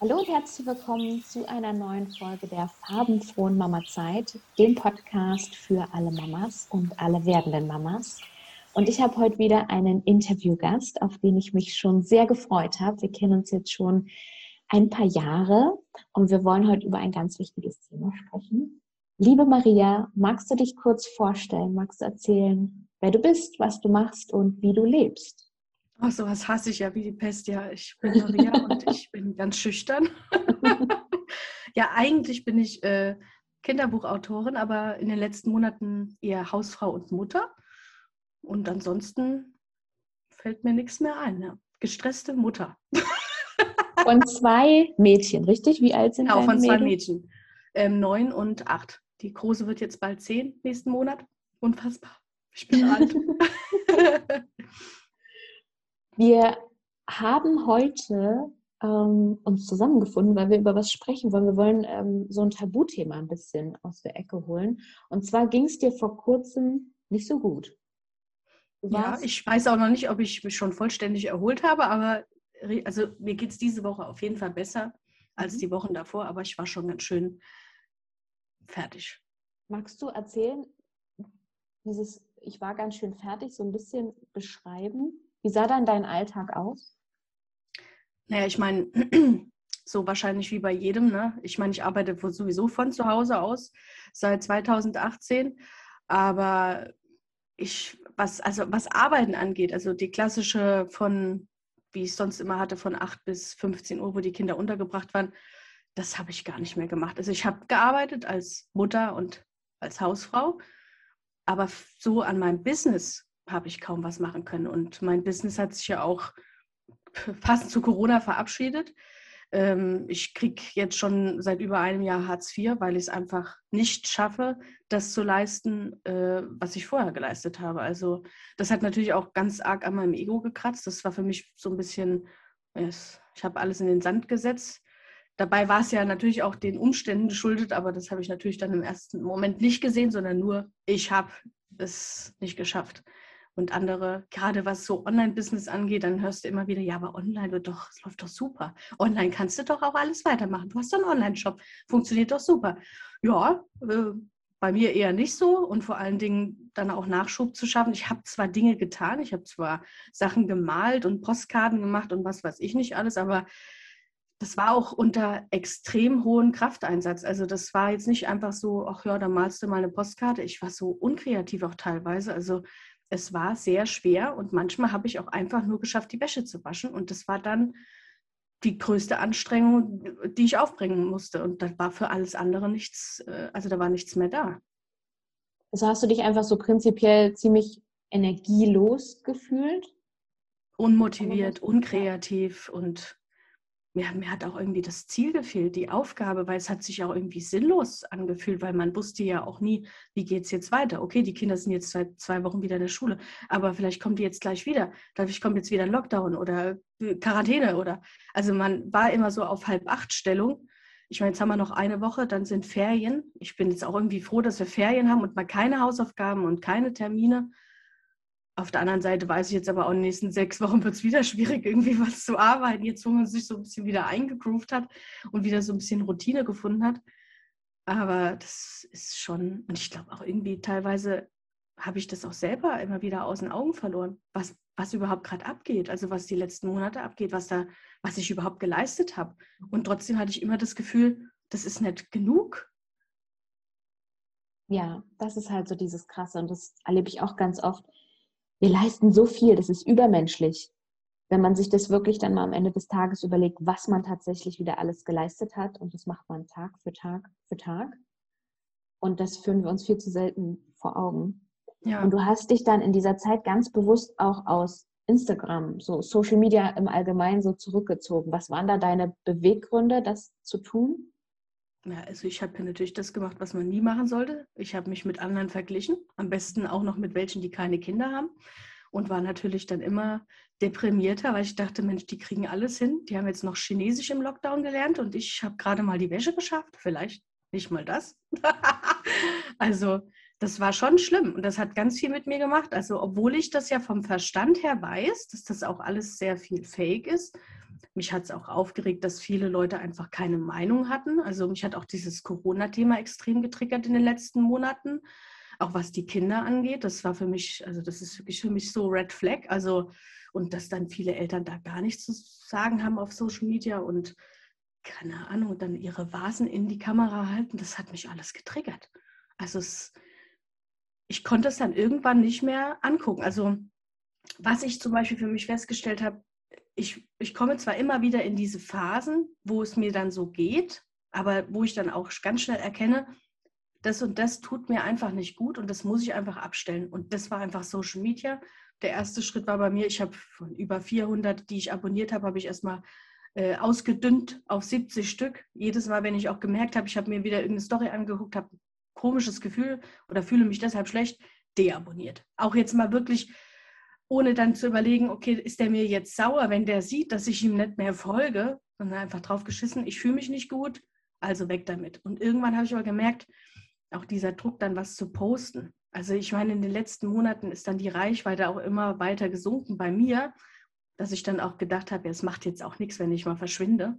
Hallo und herzlich willkommen zu einer neuen Folge der farbenfrohen Mama Zeit, dem Podcast für alle Mamas und alle werdenden Mamas. Und ich habe heute wieder einen Interviewgast, auf den ich mich schon sehr gefreut habe. Wir kennen uns jetzt schon ein paar Jahre und wir wollen heute über ein ganz wichtiges Thema sprechen. Liebe Maria, magst du dich kurz vorstellen? Magst du erzählen, wer du bist, was du machst und wie du lebst? Ach, sowas hasse ich ja wie die Pest. Ja, ich bin Maria und ich bin ganz schüchtern. ja, eigentlich bin ich äh, Kinderbuchautorin, aber in den letzten Monaten eher Hausfrau und Mutter. Und ansonsten fällt mir nichts mehr ein. Ja. Gestresste Mutter. von zwei Mädchen, richtig? Wie alt sind Genau, von zwei Mädchen. Ähm, neun und acht. Die Große wird jetzt bald zehn nächsten Monat. Unfassbar. Ich bin alt. Wir haben heute ähm, uns zusammengefunden, weil wir über was sprechen wollen. Wir wollen ähm, so ein Tabuthema ein bisschen aus der Ecke holen. Und zwar ging es dir vor kurzem nicht so gut. Ja, ich weiß auch noch nicht, ob ich mich schon vollständig erholt habe, aber also mir geht es diese Woche auf jeden Fall besser als mhm. die Wochen davor, aber ich war schon ganz schön fertig. Magst du erzählen, dieses Ich war ganz schön fertig, so ein bisschen beschreiben? Wie sah dann dein Alltag aus? Naja, ich meine, so wahrscheinlich wie bei jedem. Ne? Ich meine, ich arbeite sowieso von zu Hause aus seit 2018. Aber ich, was, also was Arbeiten angeht, also die klassische von, wie ich es sonst immer hatte, von 8 bis 15 Uhr, wo die Kinder untergebracht waren, das habe ich gar nicht mehr gemacht. Also ich habe gearbeitet als Mutter und als Hausfrau, aber so an meinem Business habe ich kaum was machen können. Und mein Business hat sich ja auch passend zu Corona verabschiedet. Ähm, ich kriege jetzt schon seit über einem Jahr Hartz IV, weil ich es einfach nicht schaffe, das zu leisten, äh, was ich vorher geleistet habe. Also das hat natürlich auch ganz arg an meinem Ego gekratzt. Das war für mich so ein bisschen, ich habe alles in den Sand gesetzt. Dabei war es ja natürlich auch den Umständen geschuldet, aber das habe ich natürlich dann im ersten Moment nicht gesehen, sondern nur, ich habe es nicht geschafft und andere, gerade was so Online-Business angeht, dann hörst du immer wieder, ja, aber online wird doch, es läuft doch super. Online kannst du doch auch alles weitermachen. Du hast doch einen Online-Shop, funktioniert doch super. Ja, äh, bei mir eher nicht so und vor allen Dingen dann auch Nachschub zu schaffen. Ich habe zwar Dinge getan, ich habe zwar Sachen gemalt und Postkarten gemacht und was weiß ich nicht alles, aber das war auch unter extrem hohem Krafteinsatz. Also das war jetzt nicht einfach so, ach ja, da malst du mal eine Postkarte. Ich war so unkreativ auch teilweise. Also es war sehr schwer und manchmal habe ich auch einfach nur geschafft, die Wäsche zu waschen. Und das war dann die größte Anstrengung, die ich aufbringen musste. Und da war für alles andere nichts, äh, also da war nichts mehr da. Also hast du dich einfach so prinzipiell ziemlich energielos gefühlt? Unmotiviert, unkreativ und mir, mir hat auch irgendwie das Ziel gefehlt, die Aufgabe, weil es hat sich auch irgendwie sinnlos angefühlt, weil man wusste ja auch nie, wie geht es jetzt weiter. Okay, die Kinder sind jetzt seit zwei Wochen wieder in der Schule, aber vielleicht kommen die jetzt gleich wieder. Vielleicht kommt jetzt wieder ein Lockdown oder äh, Quarantäne oder. Also man war immer so auf halb acht Stellung. Ich meine, jetzt haben wir noch eine Woche, dann sind Ferien. Ich bin jetzt auch irgendwie froh, dass wir Ferien haben und mal keine Hausaufgaben und keine Termine. Auf der anderen Seite weiß ich jetzt aber auch, in den nächsten sechs Wochen wird es wieder schwierig, irgendwie was zu arbeiten. Jetzt, wo man sich so ein bisschen wieder eingegroovt hat und wieder so ein bisschen Routine gefunden hat. Aber das ist schon, und ich glaube auch irgendwie teilweise habe ich das auch selber immer wieder aus den Augen verloren, was, was überhaupt gerade abgeht, also was die letzten Monate abgeht, was da, was ich überhaupt geleistet habe. Und trotzdem hatte ich immer das Gefühl, das ist nicht genug. Ja, das ist halt so dieses Krasse und das erlebe ich auch ganz oft wir leisten so viel, das ist übermenschlich. Wenn man sich das wirklich dann mal am Ende des Tages überlegt, was man tatsächlich wieder alles geleistet hat, und das macht man Tag für Tag für Tag. Und das führen wir uns viel zu selten vor Augen. Ja. Und du hast dich dann in dieser Zeit ganz bewusst auch aus Instagram, so Social Media im Allgemeinen so zurückgezogen. Was waren da deine Beweggründe, das zu tun? Ja, also ich habe natürlich das gemacht, was man nie machen sollte. Ich habe mich mit anderen verglichen, am besten auch noch mit welchen, die keine Kinder haben und war natürlich dann immer deprimierter, weil ich dachte, Mensch, die kriegen alles hin. Die haben jetzt noch Chinesisch im Lockdown gelernt und ich habe gerade mal die Wäsche geschafft. Vielleicht nicht mal das. also das war schon schlimm und das hat ganz viel mit mir gemacht. Also obwohl ich das ja vom Verstand her weiß, dass das auch alles sehr viel Fake ist, mich hat es auch aufgeregt, dass viele Leute einfach keine Meinung hatten. Also mich hat auch dieses Corona-Thema extrem getriggert in den letzten Monaten, auch was die Kinder angeht. Das war für mich, also das ist wirklich für mich so Red Flag. Also und dass dann viele Eltern da gar nichts zu sagen haben auf Social Media und keine Ahnung, dann ihre Vasen in die Kamera halten, das hat mich alles getriggert. Also es, ich konnte es dann irgendwann nicht mehr angucken. Also was ich zum Beispiel für mich festgestellt habe, ich, ich komme zwar immer wieder in diese Phasen, wo es mir dann so geht, aber wo ich dann auch ganz schnell erkenne, das und das tut mir einfach nicht gut und das muss ich einfach abstellen. Und das war einfach Social Media. Der erste Schritt war bei mir, ich habe von über 400, die ich abonniert habe, habe ich erstmal äh, ausgedünnt auf 70 Stück. Jedes Mal, wenn ich auch gemerkt habe, ich habe mir wieder irgendeine Story angeguckt, habe ein komisches Gefühl oder fühle mich deshalb schlecht, deabonniert. Auch jetzt mal wirklich, ohne dann zu überlegen, okay, ist der mir jetzt sauer, wenn der sieht, dass ich ihm nicht mehr folge, sondern einfach drauf geschissen, ich fühle mich nicht gut, also weg damit. Und irgendwann habe ich aber gemerkt, auch dieser Druck, dann was zu posten. Also ich meine, in den letzten Monaten ist dann die Reichweite auch immer weiter gesunken bei mir dass ich dann auch gedacht habe, es macht jetzt auch nichts, wenn ich mal verschwinde,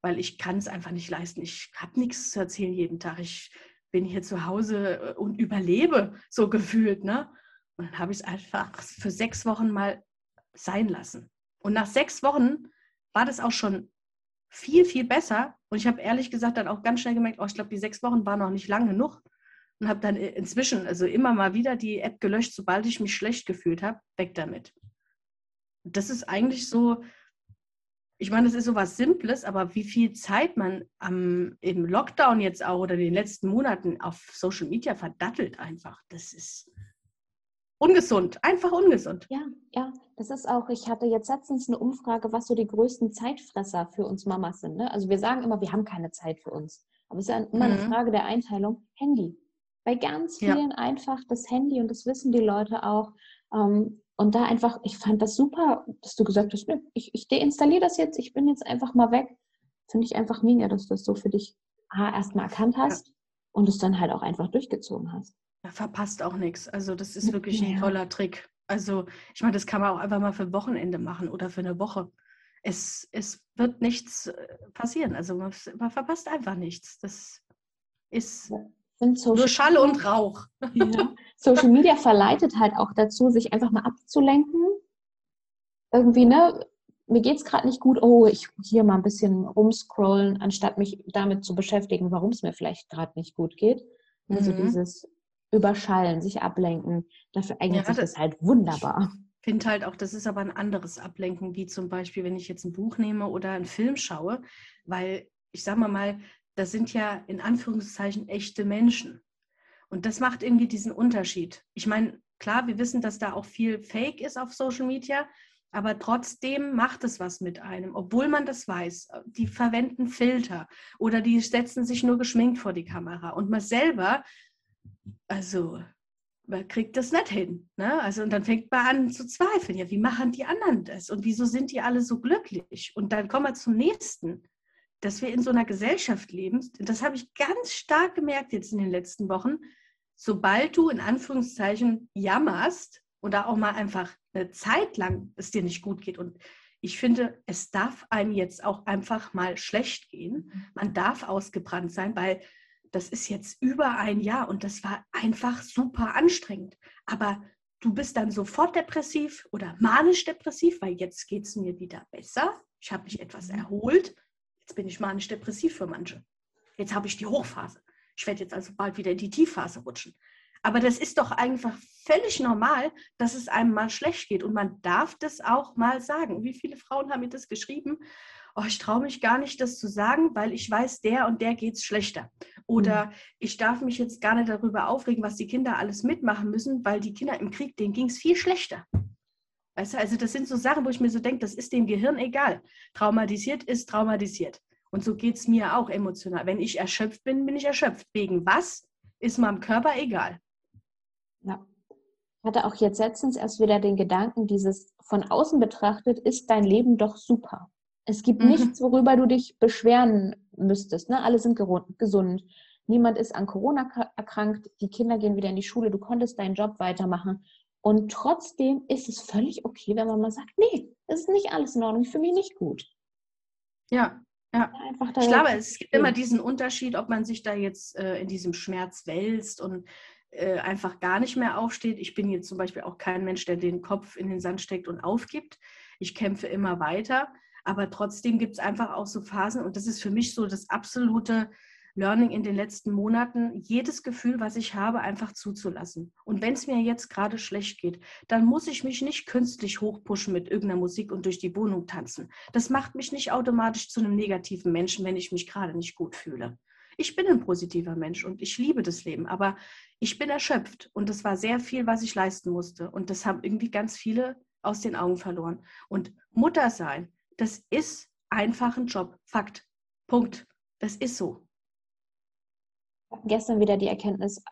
weil ich kann es einfach nicht leisten. Ich habe nichts zu erzählen jeden Tag. Ich bin hier zu Hause äh, und überlebe so gefühlt. Ne? Und dann habe ich es einfach für sechs Wochen mal sein lassen. Und nach sechs Wochen war das auch schon viel, viel besser. Und ich habe ehrlich gesagt dann auch ganz schnell gemerkt, oh, ich glaube, die sechs Wochen waren noch nicht lang genug. Und habe dann inzwischen also immer mal wieder die App gelöscht, sobald ich mich schlecht gefühlt habe. Weg damit das ist eigentlich so, ich meine, es ist so was Simples, aber wie viel Zeit man am, im Lockdown jetzt auch oder in den letzten Monaten auf Social Media verdattelt einfach, das ist ungesund, einfach ungesund. Ja, ja, das ist auch, ich hatte jetzt letztens eine Umfrage, was so die größten Zeitfresser für uns Mamas sind. Ne? Also wir sagen immer, wir haben keine Zeit für uns. Aber es ist ja immer mhm. eine Frage der Einteilung. Handy. Bei ganz vielen ja. einfach das Handy und das wissen die Leute auch. Ähm, und da einfach, ich fand das super, dass du gesagt hast, nö, ich, ich deinstalliere das jetzt, ich bin jetzt einfach mal weg. Finde ich einfach mega, dass du das so für dich erstmal erkannt hast ja. und es dann halt auch einfach durchgezogen hast. Ja, verpasst auch nichts. Also das ist wirklich ja. ein toller Trick. Also ich meine, das kann man auch einfach mal für Wochenende machen oder für eine Woche. Es, es wird nichts äh, passieren. Also man, man verpasst einfach nichts. Das ist nur Schall und Rauch. Ja. Social Media verleitet halt auch dazu, sich einfach mal abzulenken. Irgendwie, ne? Mir geht es gerade nicht gut, oh, ich hier mal ein bisschen rumscrollen, anstatt mich damit zu beschäftigen, warum es mir vielleicht gerade nicht gut geht. Also mhm. dieses Überschallen, sich ablenken, dafür eignet ja, sich das halt wunderbar. Ich finde halt auch, das ist aber ein anderes Ablenken, wie zum Beispiel, wenn ich jetzt ein Buch nehme oder einen Film schaue, weil ich sage mal mal, das sind ja in Anführungszeichen echte Menschen. Und das macht irgendwie diesen Unterschied. Ich meine, klar, wir wissen, dass da auch viel Fake ist auf Social Media, aber trotzdem macht es was mit einem, obwohl man das weiß. Die verwenden Filter oder die setzen sich nur geschminkt vor die Kamera. Und man selber, also man kriegt das nicht hin. Ne? Also, und dann fängt man an zu zweifeln. Ja, wie machen die anderen das? Und wieso sind die alle so glücklich? Und dann kommen wir zum nächsten dass wir in so einer Gesellschaft leben, das habe ich ganz stark gemerkt jetzt in den letzten Wochen, sobald du in Anführungszeichen jammerst oder auch mal einfach eine Zeit lang es dir nicht gut geht und ich finde, es darf einem jetzt auch einfach mal schlecht gehen. Man darf ausgebrannt sein, weil das ist jetzt über ein Jahr und das war einfach super anstrengend. Aber du bist dann sofort depressiv oder manisch depressiv, weil jetzt geht es mir wieder besser. Ich habe mich etwas mhm. erholt Jetzt bin ich manisch-depressiv für manche. Jetzt habe ich die Hochphase. Ich werde jetzt also bald wieder in die Tiefphase rutschen. Aber das ist doch einfach völlig normal, dass es einem mal schlecht geht. Und man darf das auch mal sagen. Wie viele Frauen haben mir das geschrieben? Oh, ich traue mich gar nicht, das zu sagen, weil ich weiß, der und der geht es schlechter. Oder mhm. ich darf mich jetzt gar nicht darüber aufregen, was die Kinder alles mitmachen müssen, weil die Kinder im Krieg, denen ging es viel schlechter. Weißt du, also das sind so Sachen, wo ich mir so denke, das ist dem Gehirn egal. Traumatisiert ist traumatisiert. Und so geht es mir auch emotional. Wenn ich erschöpft bin, bin ich erschöpft. Wegen was ist meinem Körper egal. Ja. Ich hatte auch jetzt letztens erst wieder den Gedanken, dieses von außen betrachtet, ist dein Leben doch super. Es gibt mhm. nichts, worüber du dich beschweren müsstest. Ne? Alle sind gesund. Niemand ist an Corona erkrankt. Die Kinder gehen wieder in die Schule. Du konntest deinen Job weitermachen. Und trotzdem ist es völlig okay, wenn man mal sagt, nee, es ist nicht alles in Ordnung, ich fühle mich nicht gut. Ja, ja. Ich glaube, es gibt immer diesen Unterschied, ob man sich da jetzt äh, in diesem Schmerz wälzt und äh, einfach gar nicht mehr aufsteht. Ich bin jetzt zum Beispiel auch kein Mensch, der den Kopf in den Sand steckt und aufgibt. Ich kämpfe immer weiter, aber trotzdem gibt es einfach auch so Phasen und das ist für mich so das absolute Learning in den letzten Monaten, jedes Gefühl, was ich habe, einfach zuzulassen. Und wenn es mir jetzt gerade schlecht geht, dann muss ich mich nicht künstlich hochpushen mit irgendeiner Musik und durch die Wohnung tanzen. Das macht mich nicht automatisch zu einem negativen Menschen, wenn ich mich gerade nicht gut fühle. Ich bin ein positiver Mensch und ich liebe das Leben, aber ich bin erschöpft und es war sehr viel, was ich leisten musste. Und das haben irgendwie ganz viele aus den Augen verloren. Und Mutter sein, das ist einfach ein Job. Fakt. Punkt. Das ist so gestern wieder die Erkenntnis,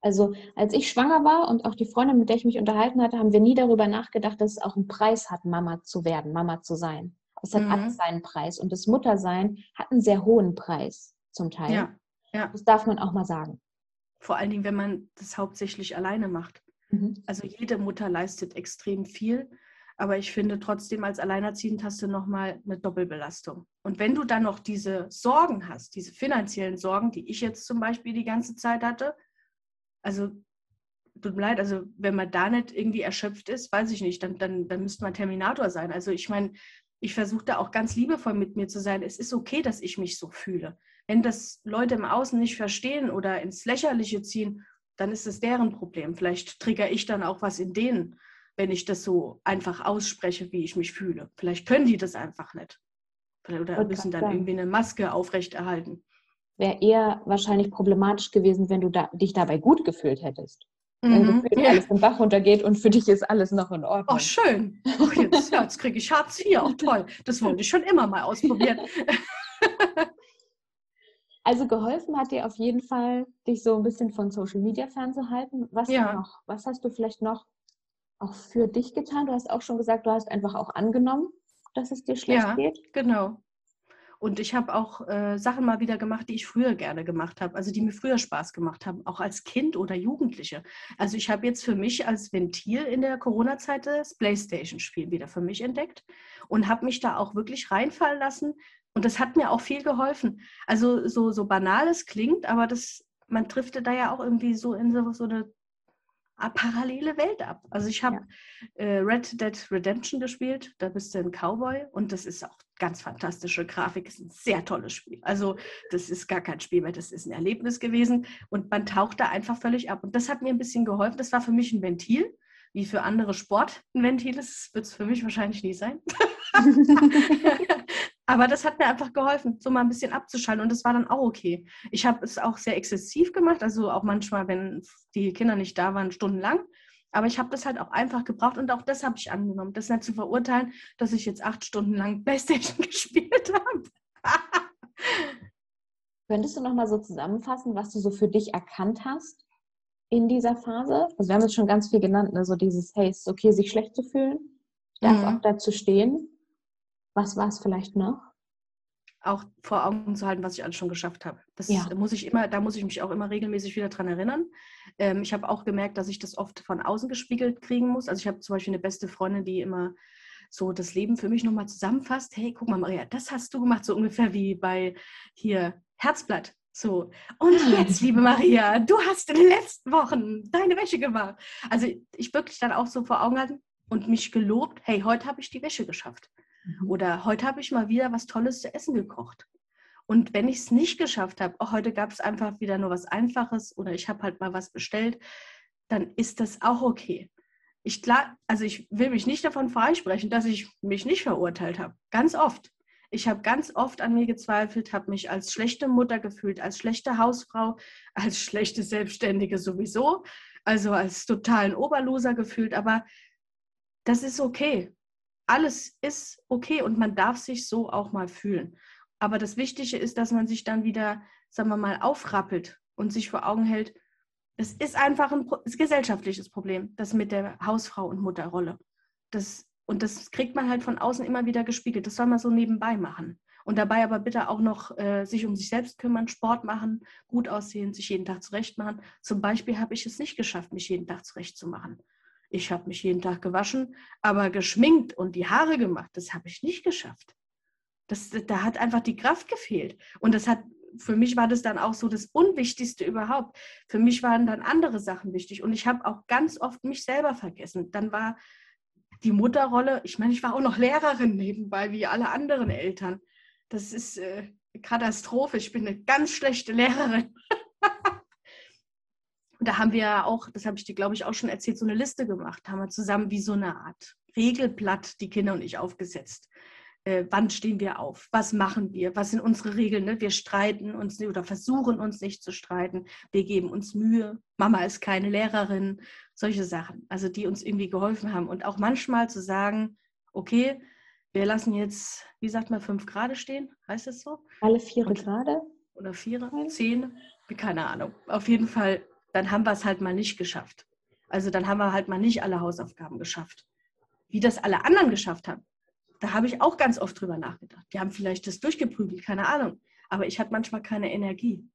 also als ich schwanger war und auch die Freundin, mit der ich mich unterhalten hatte, haben wir nie darüber nachgedacht, dass es auch einen Preis hat, Mama zu werden, Mama zu sein. Es hat mhm. alles seinen Preis. Und das Muttersein hat einen sehr hohen Preis zum Teil. Ja, ja. Das darf man auch mal sagen. Vor allen Dingen, wenn man das hauptsächlich alleine macht. Mhm. Also jede Mutter leistet extrem viel. Aber ich finde trotzdem, als Alleinerziehend hast du nochmal eine Doppelbelastung. Und wenn du dann noch diese Sorgen hast, diese finanziellen Sorgen, die ich jetzt zum Beispiel die ganze Zeit hatte, also tut mir leid, also wenn man da nicht irgendwie erschöpft ist, weiß ich nicht, dann, dann, dann müsste man Terminator sein. Also ich meine, ich versuche da auch ganz liebevoll mit mir zu sein. Es ist okay, dass ich mich so fühle. Wenn das Leute im Außen nicht verstehen oder ins Lächerliche ziehen, dann ist es deren Problem. Vielleicht trigger ich dann auch was in denen wenn ich das so einfach ausspreche, wie ich mich fühle. Vielleicht können die das einfach nicht. Oder müssen dann irgendwie eine Maske aufrechterhalten. Wäre eher wahrscheinlich problematisch gewesen, wenn du da, dich dabei gut gefühlt hättest. Wenn mhm, gefühlt ja. alles im Bach runtergeht und für dich ist alles noch in Ordnung. Oh, schön. Oh, jetzt, ja, jetzt kriege ich Hartz IV. Auch toll. Das wollte ich schon immer mal ausprobieren. Also geholfen hat dir auf jeden Fall, dich so ein bisschen von Social Media fernzuhalten. Was ja. noch? Was hast du vielleicht noch auch für dich getan? Du hast auch schon gesagt, du hast einfach auch angenommen, dass es dir schlecht ja, geht. Genau. Und ich habe auch äh, Sachen mal wieder gemacht, die ich früher gerne gemacht habe, also die mir früher Spaß gemacht haben, auch als Kind oder Jugendliche. Also ich habe jetzt für mich als Ventil in der Corona-Zeit das Playstation-Spiel wieder für mich entdeckt und habe mich da auch wirklich reinfallen lassen. Und das hat mir auch viel geholfen. Also so, so banal es klingt, aber das, man trifft da ja auch irgendwie so in so, so eine parallele Welt ab. Also ich habe ja. äh, Red Dead Redemption gespielt, da bist du ein Cowboy und das ist auch ganz fantastische Grafik, ist ein sehr tolles Spiel. Also das ist gar kein Spiel mehr, das ist ein Erlebnis gewesen und man taucht da einfach völlig ab. Und das hat mir ein bisschen geholfen, das war für mich ein Ventil, wie für andere Sport ein Ventil ist, wird es für mich wahrscheinlich nie sein. Aber das hat mir einfach geholfen, so mal ein bisschen abzuschalten und das war dann auch okay. Ich habe es auch sehr exzessiv gemacht, also auch manchmal, wenn die Kinder nicht da waren, stundenlang. Aber ich habe das halt auch einfach gebraucht und auch das habe ich angenommen. Das nicht zu verurteilen, dass ich jetzt acht Stunden lang Playstation gespielt habe. Könntest du noch mal so zusammenfassen, was du so für dich erkannt hast in dieser Phase? Also wir haben jetzt schon ganz viel genannt, ne? so dieses, hey, es ist okay, sich schlecht zu fühlen. Darf mhm. auch dazu stehen. Was war es vielleicht noch? Auch vor Augen zu halten, was ich alles schon geschafft habe. Das ja. muss ich immer, da muss ich mich auch immer regelmäßig wieder dran erinnern. Ähm, ich habe auch gemerkt, dass ich das oft von außen gespiegelt kriegen muss. Also ich habe zum Beispiel eine beste Freundin, die immer so das Leben für mich nochmal zusammenfasst. Hey, guck mal, Maria, das hast du gemacht, so ungefähr wie bei hier Herzblatt. So, und ah. jetzt, liebe Maria, du hast in den letzten Wochen deine Wäsche gemacht. Also ich wirklich dann auch so vor Augen halten und mich gelobt, hey, heute habe ich die Wäsche geschafft. Mhm. Oder heute habe ich mal wieder was Tolles zu essen gekocht. Und wenn ich es nicht geschafft habe, auch heute gab es einfach wieder nur was Einfaches oder ich habe halt mal was bestellt, dann ist das auch okay. Ich, also ich will mich nicht davon freisprechen, dass ich mich nicht verurteilt habe. Ganz oft. Ich habe ganz oft an mir gezweifelt, habe mich als schlechte Mutter gefühlt, als schlechte Hausfrau, als schlechte Selbstständige sowieso, also als totalen Oberloser gefühlt. Aber das ist okay alles ist okay und man darf sich so auch mal fühlen. Aber das Wichtige ist, dass man sich dann wieder, sagen wir mal, aufrappelt und sich vor Augen hält, es ist einfach ein, gesellschaftliches Problem, das mit der Hausfrau und Mutterrolle. Das, und das kriegt man halt von außen immer wieder gespiegelt. Das soll man so nebenbei machen. Und dabei aber bitte auch noch äh, sich um sich selbst kümmern, Sport machen, gut aussehen, sich jeden Tag zurecht machen. Zum Beispiel habe ich es nicht geschafft, mich jeden Tag zurecht zu machen. Ich habe mich jeden Tag gewaschen, aber geschminkt und die Haare gemacht, das habe ich nicht geschafft. Das, da hat einfach die Kraft gefehlt. Und das hat, für mich war das dann auch so das Unwichtigste überhaupt. Für mich waren dann andere Sachen wichtig. Und ich habe auch ganz oft mich selber vergessen. Dann war die Mutterrolle, ich meine, ich war auch noch Lehrerin nebenbei, wie alle anderen Eltern. Das ist äh, Katastrophe. Ich bin eine ganz schlechte Lehrerin. Und da haben wir ja auch, das habe ich dir, glaube ich, auch schon erzählt, so eine Liste gemacht. Da haben wir zusammen wie so eine Art Regelblatt, die Kinder und ich, aufgesetzt äh, wann stehen wir auf, was machen wir, was sind unsere Regeln. Ne? Wir streiten uns nicht oder versuchen uns nicht zu streiten, wir geben uns Mühe, Mama ist keine Lehrerin, solche Sachen, also die uns irgendwie geholfen haben. Und auch manchmal zu sagen, okay, wir lassen jetzt, wie sagt man, fünf Grad stehen, heißt das so? Alle vier Grade? Oder vier, zehn, keine Ahnung. Auf jeden Fall, dann haben wir es halt mal nicht geschafft. Also dann haben wir halt mal nicht alle Hausaufgaben geschafft. Wie das alle anderen geschafft haben, da habe ich auch ganz oft drüber nachgedacht. Die haben vielleicht das durchgeprügelt, keine Ahnung. Aber ich hatte manchmal keine Energie.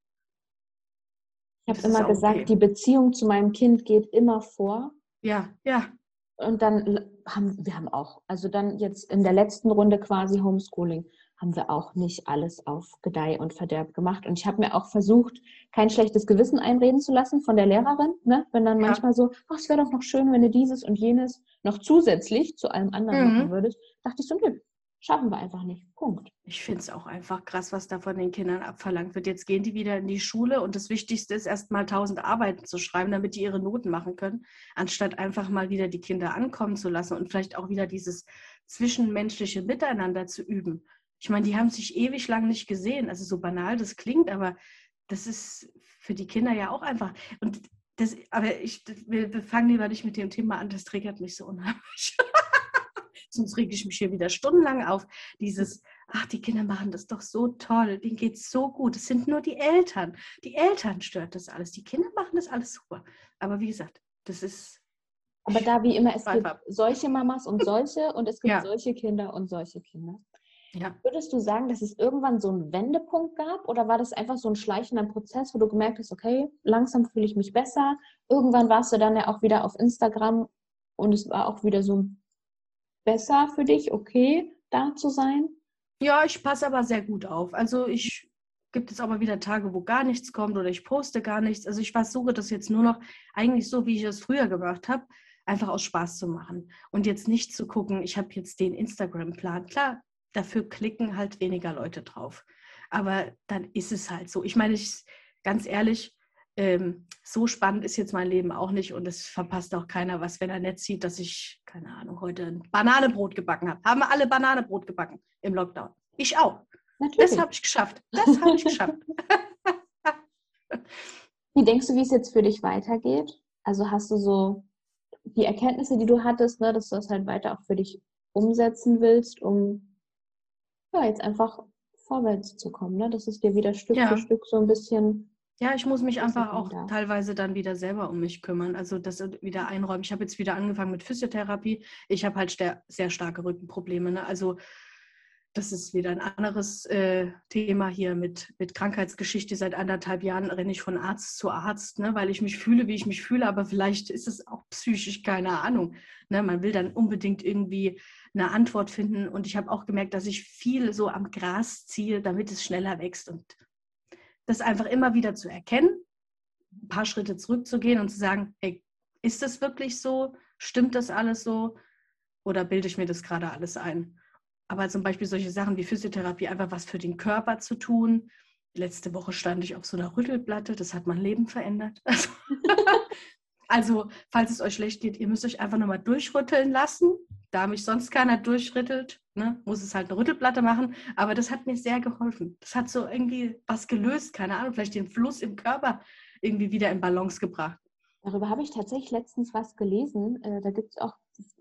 Ich habe immer gesagt, okay. die Beziehung zu meinem Kind geht immer vor. Ja, ja. Und dann haben wir haben auch, also dann jetzt in der letzten Runde quasi Homeschooling, haben wir auch nicht alles auf Gedeih und Verderb gemacht. Und ich habe mir auch versucht, kein schlechtes Gewissen einreden zu lassen von der Lehrerin. Ne? Wenn dann ja. manchmal so, ach, es wäre doch noch schön, wenn du dieses und jenes noch zusätzlich zu allem anderen mhm. machen würdest, dachte ich so, nö, schaffen wir einfach nicht. Punkt. Ich finde es auch einfach krass, was da von den Kindern abverlangt wird. Jetzt gehen die wieder in die Schule und das Wichtigste ist, erst mal tausend Arbeiten zu schreiben, damit die ihre Noten machen können, anstatt einfach mal wieder die Kinder ankommen zu lassen und vielleicht auch wieder dieses zwischenmenschliche Miteinander zu üben. Ich meine, die haben sich ewig lang nicht gesehen. Also so banal das klingt, aber das ist für die Kinder ja auch einfach. Und das, aber ich, wir, fangen lieber nicht mit dem Thema an, das triggert mich so unheimlich. Sonst rege ich mich hier wieder stundenlang auf. Dieses, ach, die Kinder machen das doch so toll, denen geht es so gut. Es sind nur die Eltern. Die Eltern stört das alles. Die Kinder machen das alles super. Aber wie gesagt, das ist. Aber da wie immer, es gibt solche Mamas und solche und es gibt ja. solche Kinder und solche Kinder. Ja. Würdest du sagen, dass es irgendwann so einen Wendepunkt gab oder war das einfach so ein schleichender Prozess, wo du gemerkt hast, okay, langsam fühle ich mich besser? Irgendwann warst du dann ja auch wieder auf Instagram und es war auch wieder so besser für dich, okay, da zu sein? Ja, ich passe aber sehr gut auf. Also ich gibt es aber wieder Tage, wo gar nichts kommt oder ich poste gar nichts. Also ich versuche das jetzt nur noch eigentlich so, wie ich es früher gemacht habe, einfach aus Spaß zu machen und jetzt nicht zu gucken, ich habe jetzt den Instagram-Plan. Klar, dafür klicken halt weniger Leute drauf. Aber dann ist es halt so. Ich meine, ich, ganz ehrlich, ähm, so spannend ist jetzt mein Leben auch nicht und es verpasst auch keiner was, wenn er nicht sieht, dass ich, keine Ahnung, heute ein Bananenbrot gebacken habe. Haben wir alle Bananenbrot gebacken im Lockdown? Ich auch. Natürlich. Das habe ich geschafft. Das habe ich geschafft. wie denkst du, wie es jetzt für dich weitergeht? Also hast du so die Erkenntnisse, die du hattest, ne, dass du das halt weiter auch für dich umsetzen willst, um ja, jetzt einfach vorwärts zu kommen, ne? dass es dir wieder Stück ja. für Stück so ein bisschen. Ja, ich muss mich einfach auch da. teilweise dann wieder selber um mich kümmern, also das wieder einräumen. Ich habe jetzt wieder angefangen mit Physiotherapie. Ich habe halt sehr starke Rückenprobleme. Ne? Also das ist wieder ein anderes äh, Thema hier mit, mit Krankheitsgeschichte. Seit anderthalb Jahren renne ich von Arzt zu Arzt, ne, weil ich mich fühle, wie ich mich fühle, aber vielleicht ist es auch psychisch, keine Ahnung. Ne, man will dann unbedingt irgendwie eine Antwort finden. Und ich habe auch gemerkt, dass ich viel so am Gras ziehe, damit es schneller wächst. Und das einfach immer wieder zu erkennen, ein paar Schritte zurückzugehen und zu sagen, hey, ist das wirklich so? Stimmt das alles so? Oder bilde ich mir das gerade alles ein? Aber zum Beispiel solche Sachen wie Physiotherapie, einfach was für den Körper zu tun. Letzte Woche stand ich auf so einer Rüttelplatte, das hat mein Leben verändert. Also, also falls es euch schlecht geht, ihr müsst euch einfach nochmal durchrütteln lassen. Da mich sonst keiner durchrüttelt, ne, muss es halt eine Rüttelplatte machen. Aber das hat mir sehr geholfen. Das hat so irgendwie was gelöst, keine Ahnung, vielleicht den Fluss im Körper irgendwie wieder in Balance gebracht. Darüber habe ich tatsächlich letztens was gelesen. Äh, da gibt es auch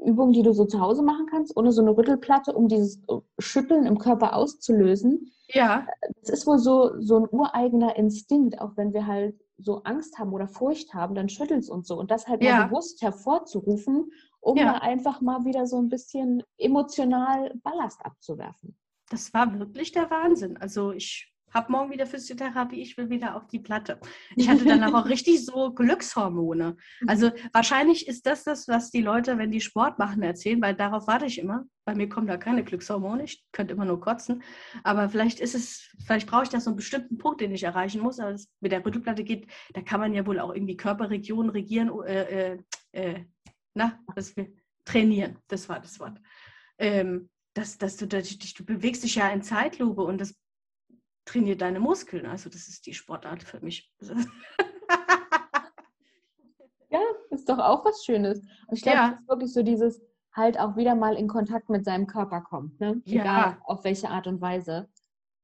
Übungen, die du so zu Hause machen kannst, ohne so eine Rüttelplatte, um dieses äh, Schütteln im Körper auszulösen. Ja. Das ist wohl so, so ein ureigener Instinkt, auch wenn wir halt so Angst haben oder Furcht haben, dann schüttelt es uns so. Und das halt ja. mal bewusst hervorzurufen, um ja. da einfach mal wieder so ein bisschen emotional Ballast abzuwerfen. Das war wirklich der Wahnsinn. Also ich hab morgen wieder Physiotherapie, ich will wieder auf die Platte. Ich hatte dann auch richtig so Glückshormone. Also wahrscheinlich ist das das, was die Leute, wenn die Sport machen, erzählen, weil darauf warte ich immer. Bei mir kommen da keine Glückshormone, ich könnte immer nur kotzen. Aber vielleicht ist es, vielleicht brauche ich da so einen bestimmten Punkt, den ich erreichen muss. Aber es mit der Rüttelplatte geht, da kann man ja wohl auch irgendwie Körperregionen regieren, äh, äh, äh na, das wir trainieren, das war das Wort. Ähm, dass, dass du, dass du bewegst dich ja in Zeitlupe und das trainiert deine Muskeln. Also das ist die Sportart für mich. ja, ist doch auch was Schönes. Und ich glaube, ja. das ist wirklich so dieses halt auch wieder mal in Kontakt mit seinem Körper kommt. Ne? Egal ja. auf welche Art und Weise.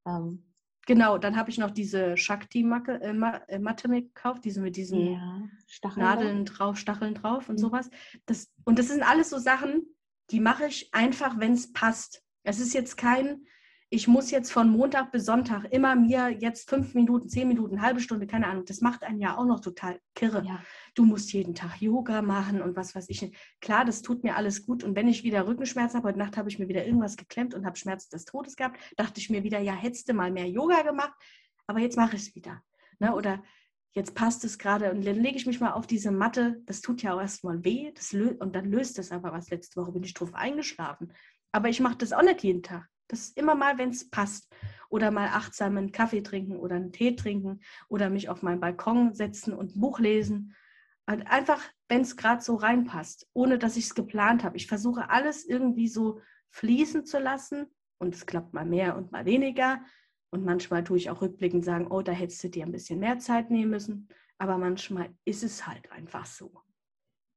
Ähm, Genau, dann habe ich noch diese Shakti-Matte äh, äh gekauft, diese mit diesen ja, Nadeln drauf, Stacheln drauf und mhm. sowas. Das, und das sind alles so Sachen, die mache ich einfach, wenn es passt. Es ist jetzt kein, ich muss jetzt von Montag bis Sonntag immer mir jetzt fünf Minuten, zehn Minuten, halbe Stunde, keine Ahnung. Das macht einen ja auch noch total kirre. Ja. Du musst jeden Tag Yoga machen und was weiß ich. Klar, das tut mir alles gut. Und wenn ich wieder Rückenschmerzen habe, heute Nacht habe ich mir wieder irgendwas geklemmt und habe Schmerz des Todes gehabt, dachte ich mir wieder, ja, hättest du mal mehr Yoga gemacht, aber jetzt mache ich es wieder. Ne? Oder jetzt passt es gerade und dann lege ich mich mal auf diese Matte. Das tut ja auch erstmal weh das und dann löst es aber was. Letzte Woche bin ich drauf eingeschlafen. Aber ich mache das auch nicht jeden Tag. Das ist immer mal, wenn es passt. Oder mal achtsam einen Kaffee trinken oder einen Tee trinken oder mich auf meinen Balkon setzen und ein Buch lesen. Und einfach, wenn es gerade so reinpasst, ohne dass ich es geplant habe. Ich versuche alles irgendwie so fließen zu lassen und es klappt mal mehr und mal weniger. Und manchmal tue ich auch rückblickend sagen, oh, da hättest du dir ein bisschen mehr Zeit nehmen müssen. Aber manchmal ist es halt einfach so.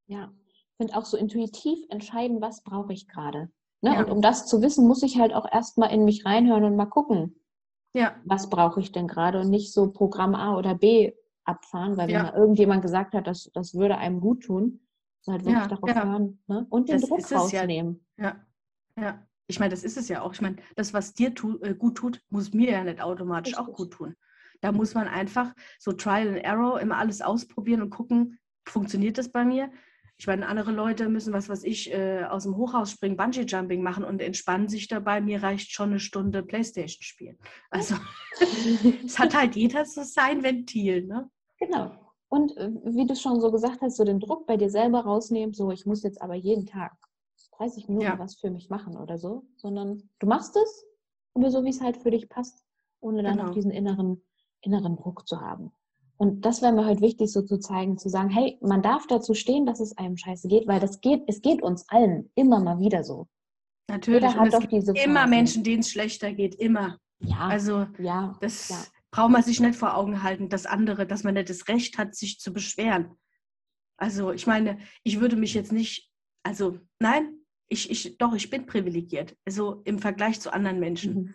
Ja, ich finde auch so intuitiv entscheiden, was brauche ich gerade. Ne? Ja. Und um das zu wissen, muss ich halt auch erstmal in mich reinhören und mal gucken, ja. was brauche ich denn gerade und nicht so Programm A oder B abfahren, weil ja. wenn mal irgendjemand gesagt hat, dass das würde einem gut tun, halt wirklich darauf hören ne? und den das Druck rausnehmen. Ja. ja, ich meine, das ist es ja auch. Ich meine, das, was dir tu, äh, gut tut, muss mir ja nicht automatisch Richtig. auch gut tun. Da muss man einfach so Trial and Error immer alles ausprobieren und gucken, funktioniert das bei mir? Ich meine, andere Leute müssen, was weiß ich, äh, aus dem Hochhaus springen, Bungee-Jumping machen und entspannen sich dabei. Mir reicht schon eine Stunde Playstation spielen. Also es hat halt jeder so sein Ventil, ne? Genau. Und äh, wie du schon so gesagt hast, so den Druck bei dir selber rausnehmen, so ich muss jetzt aber jeden Tag 30 Minuten ja. was für mich machen oder so, sondern du machst es, aber so wie es halt für dich passt, ohne dann genau. auch diesen inneren, inneren Druck zu haben. Und das wäre mir halt wichtig, so zu zeigen, zu sagen, hey, man darf dazu stehen, dass es einem scheiße geht, weil das geht, es geht uns allen immer mal wieder so. Natürlich. Jeder hat doch diese immer Menschen, denen es schlechter geht, immer. Ja. Also ja, das ja. braucht man sich nicht vor Augen halten, dass andere, dass man nicht das Recht hat, sich zu beschweren. Also ich meine, ich würde mich jetzt nicht, also nein, ich, ich doch, ich bin privilegiert. Also im Vergleich zu anderen Menschen. Mhm.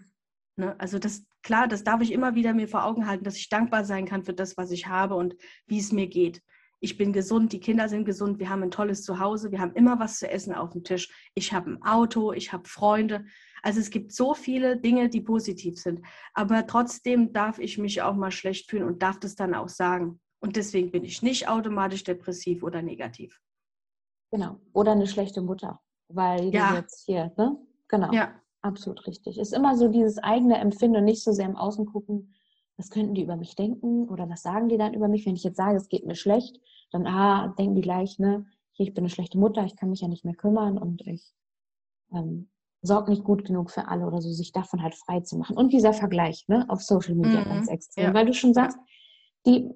Ne? Also das, klar, das darf ich immer wieder mir vor Augen halten, dass ich dankbar sein kann für das, was ich habe und wie es mir geht. Ich bin gesund, die Kinder sind gesund, wir haben ein tolles Zuhause, wir haben immer was zu essen auf dem Tisch. Ich habe ein Auto, ich habe Freunde. Also es gibt so viele Dinge, die positiv sind. Aber trotzdem darf ich mich auch mal schlecht fühlen und darf das dann auch sagen. Und deswegen bin ich nicht automatisch depressiv oder negativ. Genau. Oder eine schlechte Mutter, weil ja. jetzt hier, ne? Genau. Ja. Absolut richtig. Ist immer so dieses eigene Empfinden und nicht so sehr im Außen gucken, was könnten die über mich denken oder was sagen die dann über mich, wenn ich jetzt sage, es geht mir schlecht, dann ah, denken die gleich, ne, hier, ich bin eine schlechte Mutter, ich kann mich ja nicht mehr kümmern und ich ähm, sorge nicht gut genug für alle oder so, sich davon halt frei zu machen. Und dieser Vergleich, ne, auf Social Media mhm. ganz extrem, ja. weil du schon sagst, die,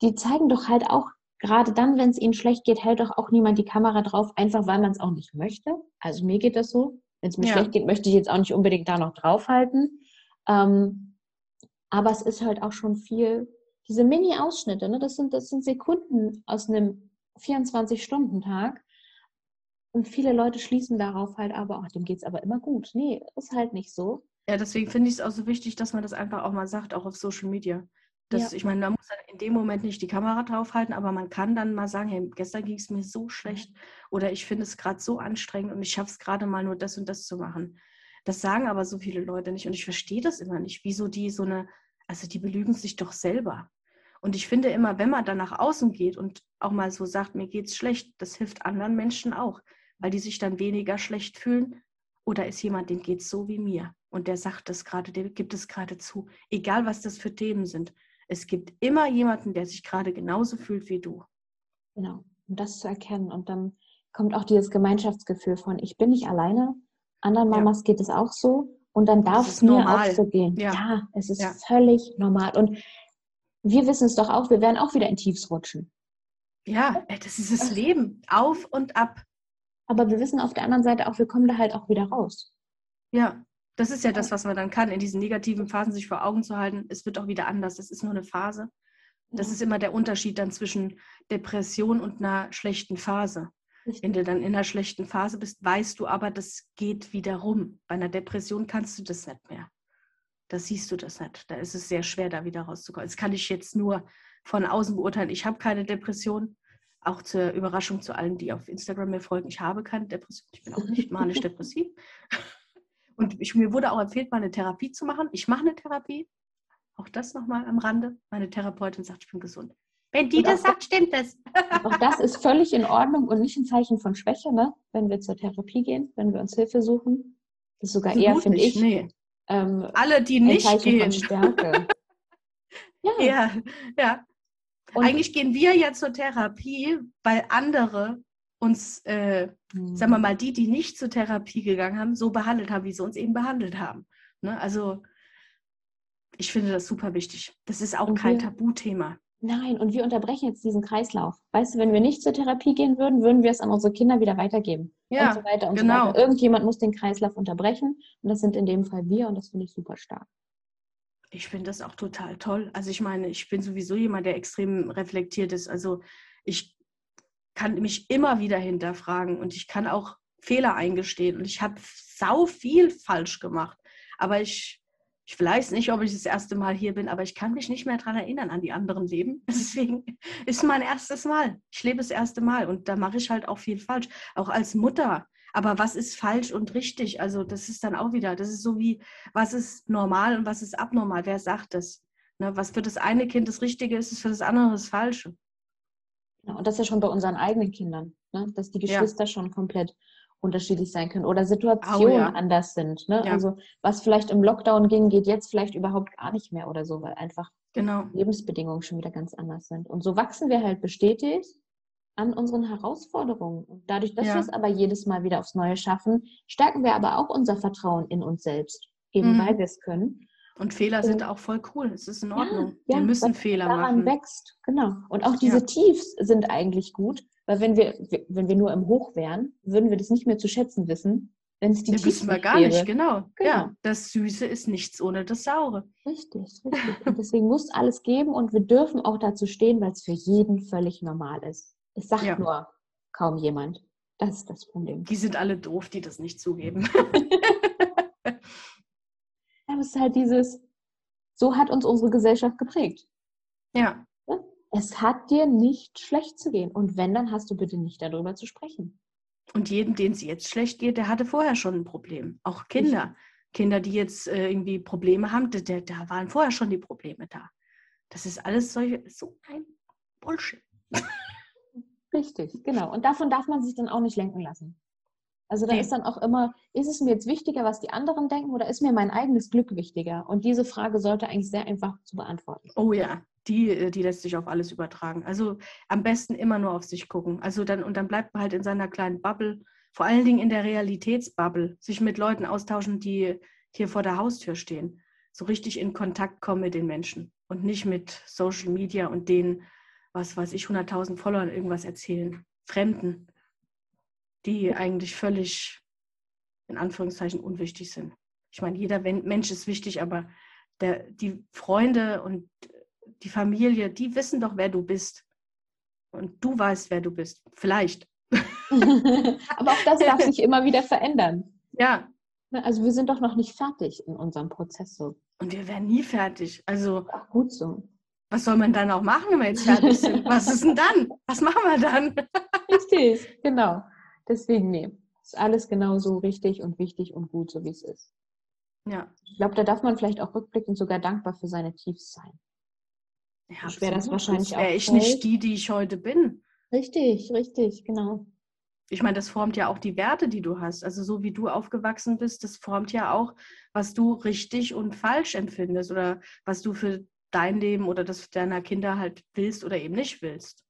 die zeigen doch halt auch, gerade dann, wenn es ihnen schlecht geht, hält doch auch niemand die Kamera drauf, einfach weil man es auch nicht möchte. Also mir geht das so. Wenn es mir ja. schlecht geht, möchte ich jetzt auch nicht unbedingt da noch draufhalten. Ähm, aber es ist halt auch schon viel, diese Mini-Ausschnitte, ne? das, sind, das sind Sekunden aus einem 24-Stunden-Tag. Und viele Leute schließen darauf halt aber, ach, dem geht es aber immer gut. Nee, ist halt nicht so. Ja, deswegen finde ich es auch so wichtig, dass man das einfach auch mal sagt, auch auf Social Media. Das, ja. Ich meine, man muss in dem Moment nicht die Kamera draufhalten, aber man kann dann mal sagen, hey, gestern ging es mir so schlecht oder ich finde es gerade so anstrengend und ich schaffe es gerade mal nur das und das zu machen. Das sagen aber so viele Leute nicht und ich verstehe das immer nicht, wieso die so eine, also die belügen sich doch selber. Und ich finde immer, wenn man dann nach außen geht und auch mal so sagt, mir geht's schlecht, das hilft anderen Menschen auch, weil die sich dann weniger schlecht fühlen oder ist jemand, dem geht's so wie mir. und der sagt das gerade, der gibt es gerade zu. Egal, was das für Themen sind. Es gibt immer jemanden, der sich gerade genauso fühlt wie du. Genau, um das zu erkennen. Und dann kommt auch dieses Gemeinschaftsgefühl von, ich bin nicht alleine, anderen Mamas ja. geht es auch so und dann darf es mir normal. auch so gehen. Ja, ja es ist ja. völlig normal. Und wir wissen es doch auch, wir werden auch wieder in Tiefs rutschen. Ja, das ist das Leben. Auf und ab. Aber wir wissen auf der anderen Seite auch, wir kommen da halt auch wieder raus. Ja, das ist ja das, was man dann kann, in diesen negativen Phasen sich vor Augen zu halten. Es wird auch wieder anders. Das ist nur eine Phase. Das ist immer der Unterschied dann zwischen Depression und einer schlechten Phase. Wenn du dann in einer schlechten Phase bist, weißt du aber, das geht wieder rum. Bei einer Depression kannst du das nicht mehr. Da siehst du das nicht. Da ist es sehr schwer, da wieder rauszukommen. Das kann ich jetzt nur von außen beurteilen. Ich habe keine Depression. Auch zur Überraschung zu allen, die auf Instagram mir folgen. Ich habe keine Depression. Ich bin auch nicht manisch-depressiv. Und ich, mir wurde auch empfehlt, mal eine Therapie zu machen. Ich mache eine Therapie. Auch das nochmal am Rande. Meine Therapeutin sagt, ich bin gesund. Wenn die das sagt, stimmt das. Auch das ist völlig in Ordnung und nicht ein Zeichen von Schwäche, ne? wenn wir zur Therapie gehen, wenn wir uns Hilfe suchen. Das ist sogar eher, finde ich, nee. ähm, alle, die nicht ein Zeichen gehen. Von Stärke. ja. ja, ja. Und Eigentlich gehen wir ja zur Therapie, weil andere uns, äh, mhm. sagen wir mal, die, die nicht zur Therapie gegangen haben, so behandelt haben, wie sie uns eben behandelt haben. Ne? Also ich finde das super wichtig. Das ist auch und kein wir, Tabuthema. Nein, und wir unterbrechen jetzt diesen Kreislauf. Weißt du, wenn wir nicht zur Therapie gehen würden, würden wir es an unsere Kinder wieder weitergeben. Ja, und so weiter und genau. so weiter. Irgendjemand muss den Kreislauf unterbrechen und das sind in dem Fall wir und das finde ich super stark. Ich finde das auch total toll. Also ich meine, ich bin sowieso jemand, der extrem reflektiert ist. Also ich kann mich immer wieder hinterfragen und ich kann auch Fehler eingestehen und ich habe sau viel falsch gemacht. Aber ich ich weiß nicht, ob ich das erste Mal hier bin, aber ich kann mich nicht mehr daran erinnern an die anderen Leben. Deswegen ist mein erstes Mal. Ich lebe das erste Mal und da mache ich halt auch viel falsch, auch als Mutter. Aber was ist falsch und richtig? Also das ist dann auch wieder, das ist so wie, was ist normal und was ist abnormal? Wer sagt das? Ne, was für das eine Kind das Richtige ist, ist für das andere das Falsche. Ja, und das ist ja schon bei unseren eigenen Kindern, ne? dass die Geschwister ja. schon komplett unterschiedlich sein können oder Situationen oh, ja. anders sind. Ne? Also was vielleicht im Lockdown ging, geht jetzt vielleicht überhaupt gar nicht mehr oder so, weil einfach genau. Lebensbedingungen schon wieder ganz anders sind. Und so wachsen wir halt bestätigt an unseren Herausforderungen. Und dadurch, dass wir es aber jedes Mal wieder aufs Neue schaffen, stärken wir aber auch unser Vertrauen in uns selbst, eben mhm. weil wir es können. Und Fehler sind auch voll cool. Es ist in Ordnung. Ja, wir müssen Fehler daran machen. wächst, genau. Und auch diese Tiefs sind eigentlich gut, weil wenn wir, wenn wir nur im Hoch wären, würden wir das nicht mehr zu schätzen wissen, wenn es die ja, wissen wir gar wäre. nicht, genau. genau. Ja, das Süße ist nichts ohne das Saure. Richtig, richtig. Und deswegen muss alles geben und wir dürfen auch dazu stehen, weil es für jeden völlig normal ist. Es sagt ja. nur kaum jemand. Das ist das Problem. Die sind alle doof, die das nicht zugeben. Es ist halt dieses, so hat uns unsere Gesellschaft geprägt. Ja es hat dir nicht schlecht zu gehen. Und wenn, dann hast du bitte nicht darüber zu sprechen. Und jeden, den es jetzt schlecht geht, der hatte vorher schon ein Problem. Auch Kinder. Ich. Kinder, die jetzt äh, irgendwie Probleme haben, da, da waren vorher schon die Probleme da. Das ist alles solche, so ein Bullshit. Richtig, genau. Und davon darf man sich dann auch nicht lenken lassen. Also da nee. ist dann auch immer, ist es mir jetzt wichtiger, was die anderen denken oder ist mir mein eigenes Glück wichtiger? Und diese Frage sollte eigentlich sehr einfach zu beantworten. Oh ja, die, äh, die lässt sich auf alles übertragen. Also am besten immer nur auf sich gucken. Also dann, und dann bleibt man halt in seiner kleinen Bubble, vor allen Dingen in der Realitätsbubble, sich mit Leuten austauschen, die hier vor der Haustür stehen. So richtig in Kontakt kommen mit den Menschen und nicht mit Social Media und denen, was weiß ich, 100.000 Followern irgendwas erzählen. Fremden, die eigentlich völlig, in Anführungszeichen, unwichtig sind. Ich meine, jeder Mensch ist wichtig, aber der, die Freunde und die Familie, die wissen doch, wer du bist. Und du weißt, wer du bist. Vielleicht. Aber auch das darf sich immer wieder verändern. Ja. Ne, also wir sind doch noch nicht fertig in unserem Prozess so. Und wir werden nie fertig. Also Ach, gut so. Was soll man dann auch machen, wenn wir jetzt fertig sind? Was ist denn dann? Was machen wir dann? richtig, genau. Deswegen, nee, ist alles genauso richtig und wichtig und gut, so wie es ist. Ja. Ich glaube, da darf man vielleicht auch rückblickend sogar dankbar für seine Tiefs sein. Ja, wäre das wahrscheinlich auch. Wäre ich nicht die, die ich heute bin. Richtig, richtig, genau. ich meine, das formt ja auch die Werte, die du hast. Also so wie du aufgewachsen bist, das formt ja auch, was du richtig und falsch empfindest oder was du für dein Leben oder das deiner Kinder halt willst oder eben nicht willst.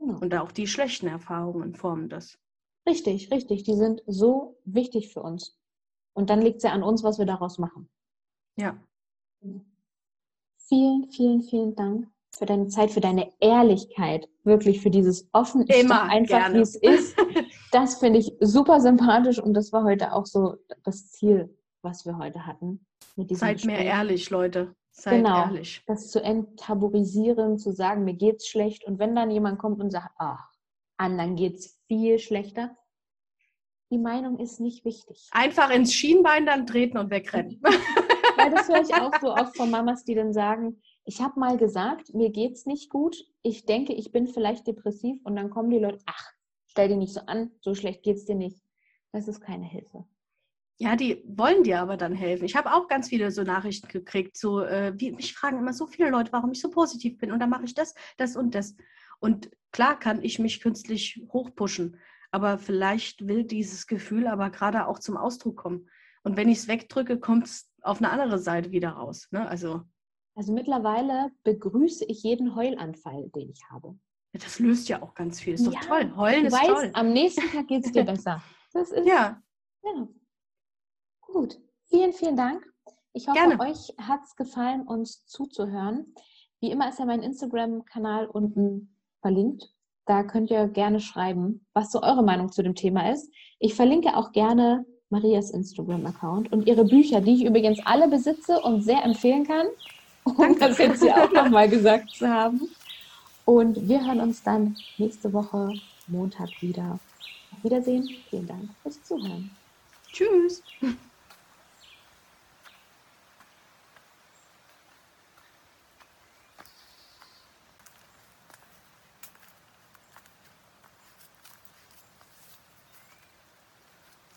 Ja. Und auch die schlechten Erfahrungen formen das. Richtig, richtig. Die sind so wichtig für uns. Und dann liegt es ja an uns, was wir daraus machen. Ja. Vielen, vielen, vielen Dank für deine Zeit, für deine Ehrlichkeit, wirklich für dieses offen, Immer einfach wie es ist. Das finde ich super sympathisch und das war heute auch so das Ziel, was wir heute hatten. Seid Gespräch. mehr ehrlich, Leute. Seid genau, ehrlich. Das zu enttabuisieren, zu sagen, mir geht's schlecht und wenn dann jemand kommt und sagt, ach, anderen geht's viel schlechter, die Meinung ist nicht wichtig. Einfach ins Schienbein dann treten und wegrennen. Weil das höre ich auch so oft von Mamas, die dann sagen, ich habe mal gesagt, mir geht's nicht gut, ich denke, ich bin vielleicht depressiv und dann kommen die Leute, ach, stell dich nicht so an, so schlecht geht's dir nicht. Das ist keine Hilfe. Ja, die wollen dir aber dann helfen. Ich habe auch ganz viele so Nachrichten gekriegt, so äh, wie, mich fragen immer so viele Leute, warum ich so positiv bin und dann mache ich das, das und das. Und klar kann ich mich künstlich hochpushen, aber vielleicht will dieses Gefühl aber gerade auch zum Ausdruck kommen. Und wenn ich es wegdrücke, kommt es auf eine andere Seite wieder raus. Ne? Also also mittlerweile begrüße ich jeden Heulanfall, den ich habe. Ja, das löst ja auch ganz viel. Ist doch ja, toll. Heulen ist weißt, toll. Am nächsten Tag geht es dir besser. Das ist, ja. ja. Gut. Vielen, vielen Dank. Ich hoffe, Gerne. euch hat es gefallen, uns zuzuhören. Wie immer ist ja mein Instagram-Kanal unten verlinkt. Da könnt ihr gerne schreiben, was so eure Meinung zu dem Thema ist. Ich verlinke auch gerne Marias Instagram-Account und ihre Bücher, die ich übrigens alle besitze und sehr empfehlen kann um das jetzt hier auch nochmal gesagt zu haben. Und wir hören uns dann nächste Woche Montag wieder. Auf Wiedersehen. Vielen Dank fürs Zuhören. Tschüss.